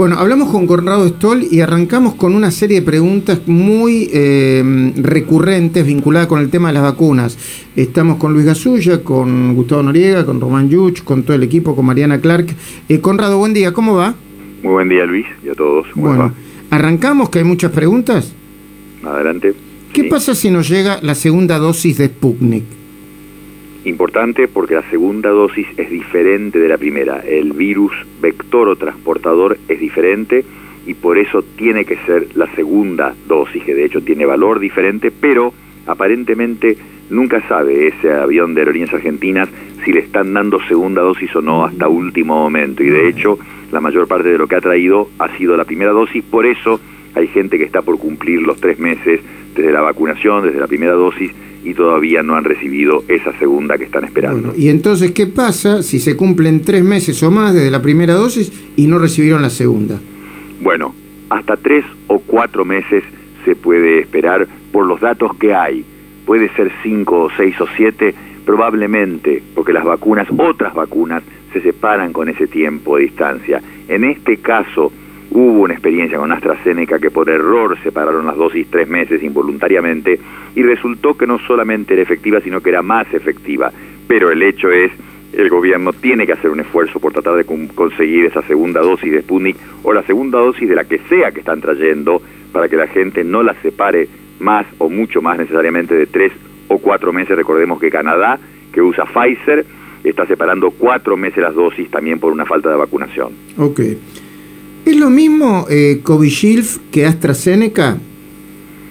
Bueno, hablamos con Conrado Stoll y arrancamos con una serie de preguntas muy eh, recurrentes vinculadas con el tema de las vacunas. Estamos con Luis Gasulla, con Gustavo Noriega, con Román Yuch, con todo el equipo, con Mariana Clark. Eh, Conrado, buen día, ¿cómo va? Muy buen día, Luis, y a todos. Bueno, arrancamos, que hay muchas preguntas. Adelante. ¿Qué pasa si nos llega la segunda dosis de Sputnik? Importante porque la segunda dosis es diferente de la primera. El virus vector o transportador es diferente y por eso tiene que ser la segunda dosis, que de hecho tiene valor diferente, pero aparentemente nunca sabe ese avión de aerolíneas argentinas si le están dando segunda dosis o no hasta último momento. Y de hecho, la mayor parte de lo que ha traído ha sido la primera dosis, por eso hay gente que está por cumplir los tres meses desde la vacunación, desde la primera dosis, y todavía no han recibido esa segunda que están esperando. y entonces, ¿qué pasa si se cumplen tres meses o más desde la primera dosis y no recibieron la segunda? Bueno, hasta tres o cuatro meses se puede esperar por los datos que hay. Puede ser cinco o seis o siete, probablemente, porque las vacunas, otras vacunas, se separan con ese tiempo de distancia. En este caso, Hubo una experiencia con AstraZeneca que por error separaron las dosis tres meses involuntariamente y resultó que no solamente era efectiva, sino que era más efectiva. Pero el hecho es, el gobierno tiene que hacer un esfuerzo por tratar de conseguir esa segunda dosis de Sputnik o la segunda dosis de la que sea que están trayendo para que la gente no la separe más o mucho más necesariamente de tres o cuatro meses. Recordemos que Canadá, que usa Pfizer, está separando cuatro meses las dosis también por una falta de vacunación. Okay. ¿Es lo mismo eh, Covishield que AstraZeneca?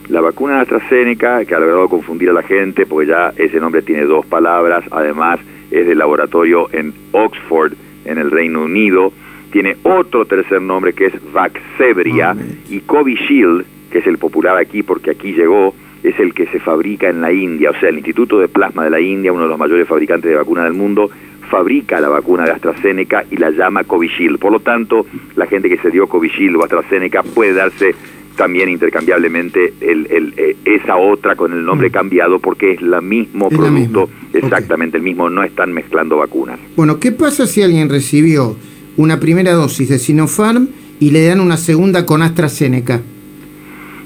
La vacuna AstraZeneca, que ha logrado confundir a la gente, porque ya ese nombre tiene dos palabras, además es del laboratorio en Oxford, en el Reino Unido, tiene otro tercer nombre que es Vaxzevria, y Covishield, que es el popular aquí porque aquí llegó, es el que se fabrica en la India, o sea, el Instituto de Plasma de la India, uno de los mayores fabricantes de vacunas del mundo, fabrica la vacuna de AstraZeneca y la llama Covishield. Por lo tanto, la gente que se dio Covishield o AstraZeneca puede darse también intercambiablemente el, eh, esa otra con el nombre mm. cambiado porque es la mismo producto, exactamente el mismo, no están mezclando vacunas. Bueno, ¿qué pasa si alguien recibió una primera dosis de Sinopharm y le dan una segunda con AstraZeneca?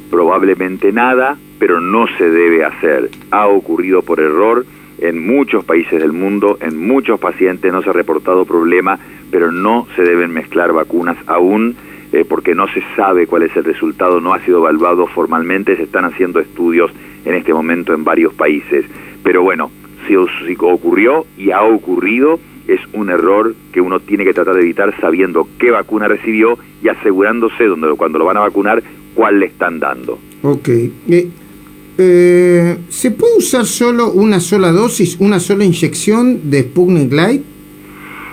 Probablemente nada, pero no se debe hacer. Ha ocurrido por error en muchos países del mundo, en muchos pacientes no se ha reportado problema, pero no se deben mezclar vacunas aún eh, porque no se sabe cuál es el resultado, no ha sido evaluado formalmente, se están haciendo estudios en este momento en varios países. Pero bueno, si, si ocurrió y ha ocurrido, es un error que uno tiene que tratar de evitar sabiendo qué vacuna recibió y asegurándose donde, cuando lo van a vacunar cuál le están dando. Ok. Eh, eh, ¿Se puede usar solo una sola dosis, una sola inyección de Sputnik Light?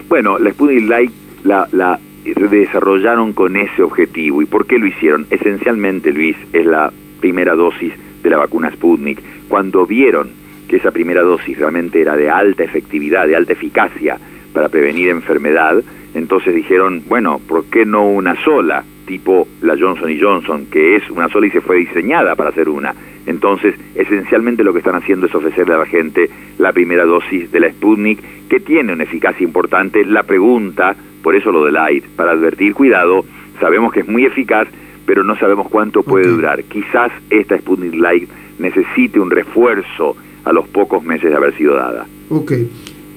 Bueno, la Sputnik Light la, la desarrollaron con ese objetivo. ¿Y por qué lo hicieron? Esencialmente, Luis, es la primera dosis de la vacuna Sputnik. Cuando vieron que esa primera dosis realmente era de alta efectividad, de alta eficacia para prevenir enfermedad, entonces dijeron, bueno, ¿por qué no una sola? tipo la Johnson Johnson, que es una sola y se fue diseñada para hacer una. Entonces, esencialmente lo que están haciendo es ofrecerle a la gente la primera dosis de la Sputnik, que tiene una eficacia importante. La pregunta, por eso lo de Light, para advertir, cuidado, sabemos que es muy eficaz, pero no sabemos cuánto puede durar. Quizás esta Sputnik Light necesite un refuerzo a los pocos meses de haber sido dada. Ok.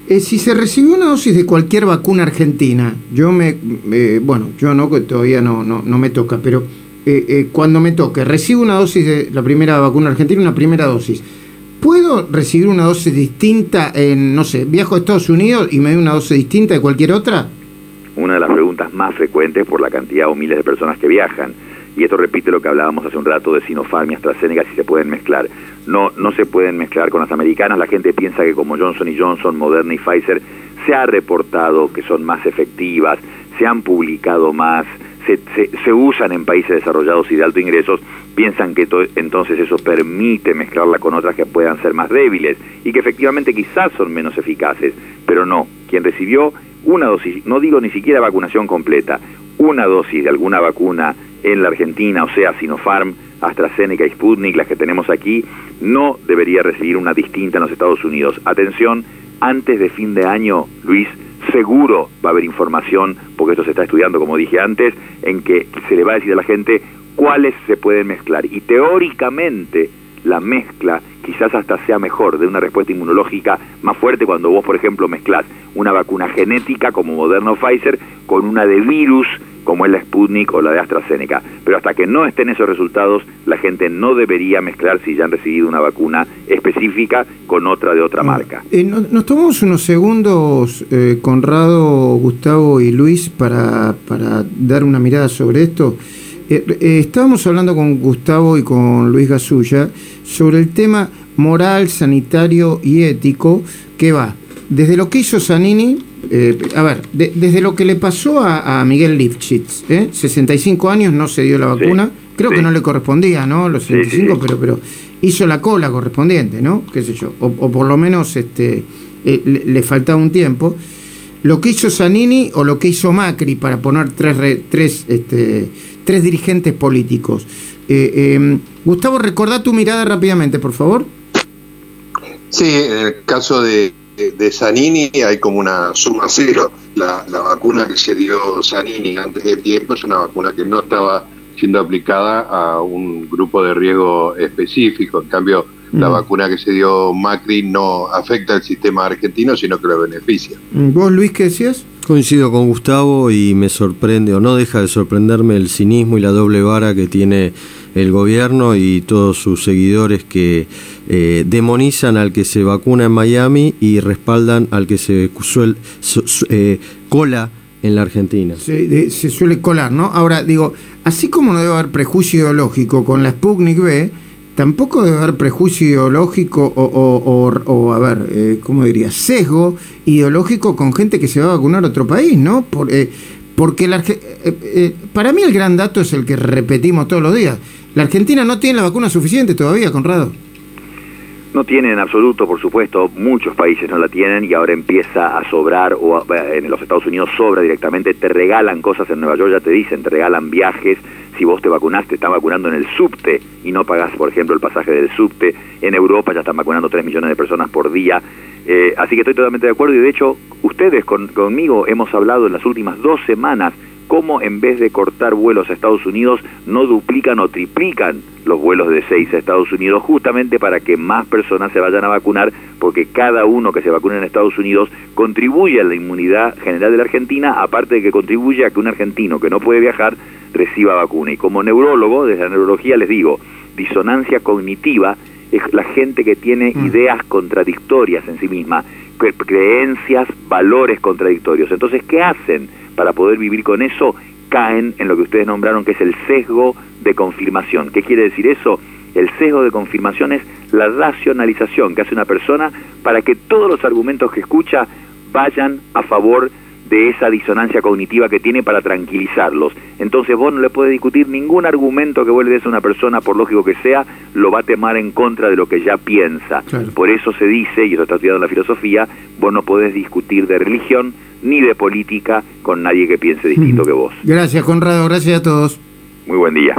Eh, si se recibió una dosis de cualquier vacuna argentina, yo me, bueno, yo no, todavía no, no, no me toca, pero eh, eh, cuando me toque, recibo una dosis de la primera vacuna argentina, una primera dosis. ¿Puedo recibir una dosis distinta en, no sé, viajo a Estados Unidos y me doy una dosis distinta de cualquier otra? Una de las preguntas más frecuentes por la cantidad o miles de personas que viajan y esto repite lo que hablábamos hace un rato de Sinopharm y AstraZeneca, si se pueden mezclar. No, no se pueden mezclar con las americanas, la gente piensa que como Johnson y Johnson, Moderna y Pfizer, se ha reportado que son más efectivas, se han publicado más, se, se, usan en países desarrollados y de alto ingresos, piensan que entonces eso permite mezclarla con otras que puedan ser más débiles y que efectivamente quizás son menos eficaces, pero no, quien recibió una dosis, no digo ni siquiera vacunación completa, una dosis de alguna vacuna en la Argentina, o sea, Sinopharm, AstraZeneca y Sputnik, las que tenemos aquí, no debería recibir una distinta en los Estados Unidos. Atención, antes de fin de año, Luis, seguro va a haber información, porque esto se está estudiando, como dije antes, en que se le va a decir a la gente cuáles se pueden mezclar. Y teóricamente la mezcla quizás hasta sea mejor de una respuesta inmunológica más fuerte cuando vos, por ejemplo, mezclás una vacuna genética como Moderna o Pfizer con una de virus como es la Sputnik o la de AstraZeneca. Pero hasta que no estén esos resultados, la gente no debería mezclar si ya han recibido una vacuna específica con otra de otra marca. Eh, nos tomamos unos segundos, eh, Conrado, Gustavo y Luis, para, para dar una mirada sobre esto. Eh, estábamos hablando con Gustavo y con Luis Gasulla sobre el tema moral, sanitario y ético que va desde lo que hizo Zanini, eh, a ver, desde lo que le pasó a, Miguel Lifshitz, ¿eh? 65 años no se dio la vacuna, creo que no le correspondía, ¿no? Los 65, pero, pero hizo la cola correspondiente, ¿no? Qué sé yo, o, por lo menos este, eh, le, faltaba un tiempo. Lo que hizo Zanini o lo que hizo Macri para poner tres, tres, este, tres dirigentes políticos. Eh, em, Gustavo, recordá tu mirada rápidamente, por favor. Sí, en el caso de, de, Zanini hay como una suma cero. La, vacuna que se dio Zanini antes de tiempo es una vacuna que no estaba siendo aplicada a un grupo de riesgo específico. En cambio, la mm. vacuna que se dio Macri no afecta al sistema argentino, sino que lo beneficia. ¿Vos, Luis, qué decías? Coincido con Gustavo y me sorprende, o no deja de sorprenderme, el cinismo y la doble vara que tiene el gobierno y todos sus seguidores que eh, demonizan al que se vacuna en Miami y respaldan al que se eh, cola en la Argentina. Se, se suele colar, ¿no? Ahora, digo, así como no debe haber prejuicio ideológico con la Sputnik B, tampoco debe haber prejuicio ideológico o, a ver, eh, ¿cómo diría? Sesgo ideológico con gente que se va a vacunar a otro país, ¿no? Por, porque la, para mí el gran dato es el que repetimos todos los días. La Argentina no tiene la vacuna suficiente todavía, Conrado. No tienen en absoluto, por supuesto, muchos países no la tienen y ahora empieza a sobrar, o en los Estados Unidos sobra directamente, te regalan cosas en Nueva York, ya te dicen, te regalan viajes, si vos te vacunaste, te están vacunando en el subte y no pagás, por ejemplo, el pasaje del subte, en Europa ya están vacunando 3 millones de personas por día, eh, así que estoy totalmente de acuerdo y de hecho ustedes conmigo hemos hablado en las últimas dos semanas cómo en vez de cortar vuelos a Estados Unidos no duplican o triplican los vuelos de seis a Estados Unidos justamente para que más personas se vayan a vacunar porque cada uno que se vacune en Estados Unidos contribuye a la inmunidad general de la Argentina aparte de que contribuye a que un argentino que no puede viajar reciba vacuna y como neurólogo desde la neurología les digo disonancia cognitiva es la gente que tiene mm. ideas contradictorias en sí misma creencias valores contradictorios entonces ¿qué hacen? Para poder vivir con eso, caen en lo que ustedes nombraron que es el sesgo de confirmación. ¿Qué quiere decir eso? El sesgo de confirmación es la racionalización que hace una persona para que todos los argumentos que escucha vayan a favor de esa disonancia cognitiva que tiene para tranquilizarlos. Entonces vos no le puedes discutir ningún argumento que des a una persona, por lógico que sea, lo va a temar en contra de lo que ya piensa. Por eso se dice, y eso está estudiado en la filosofía, vos no podés discutir de religión ni de política con nadie que piense distinto que vos. Gracias, Conrado. Gracias a todos. Muy buen día.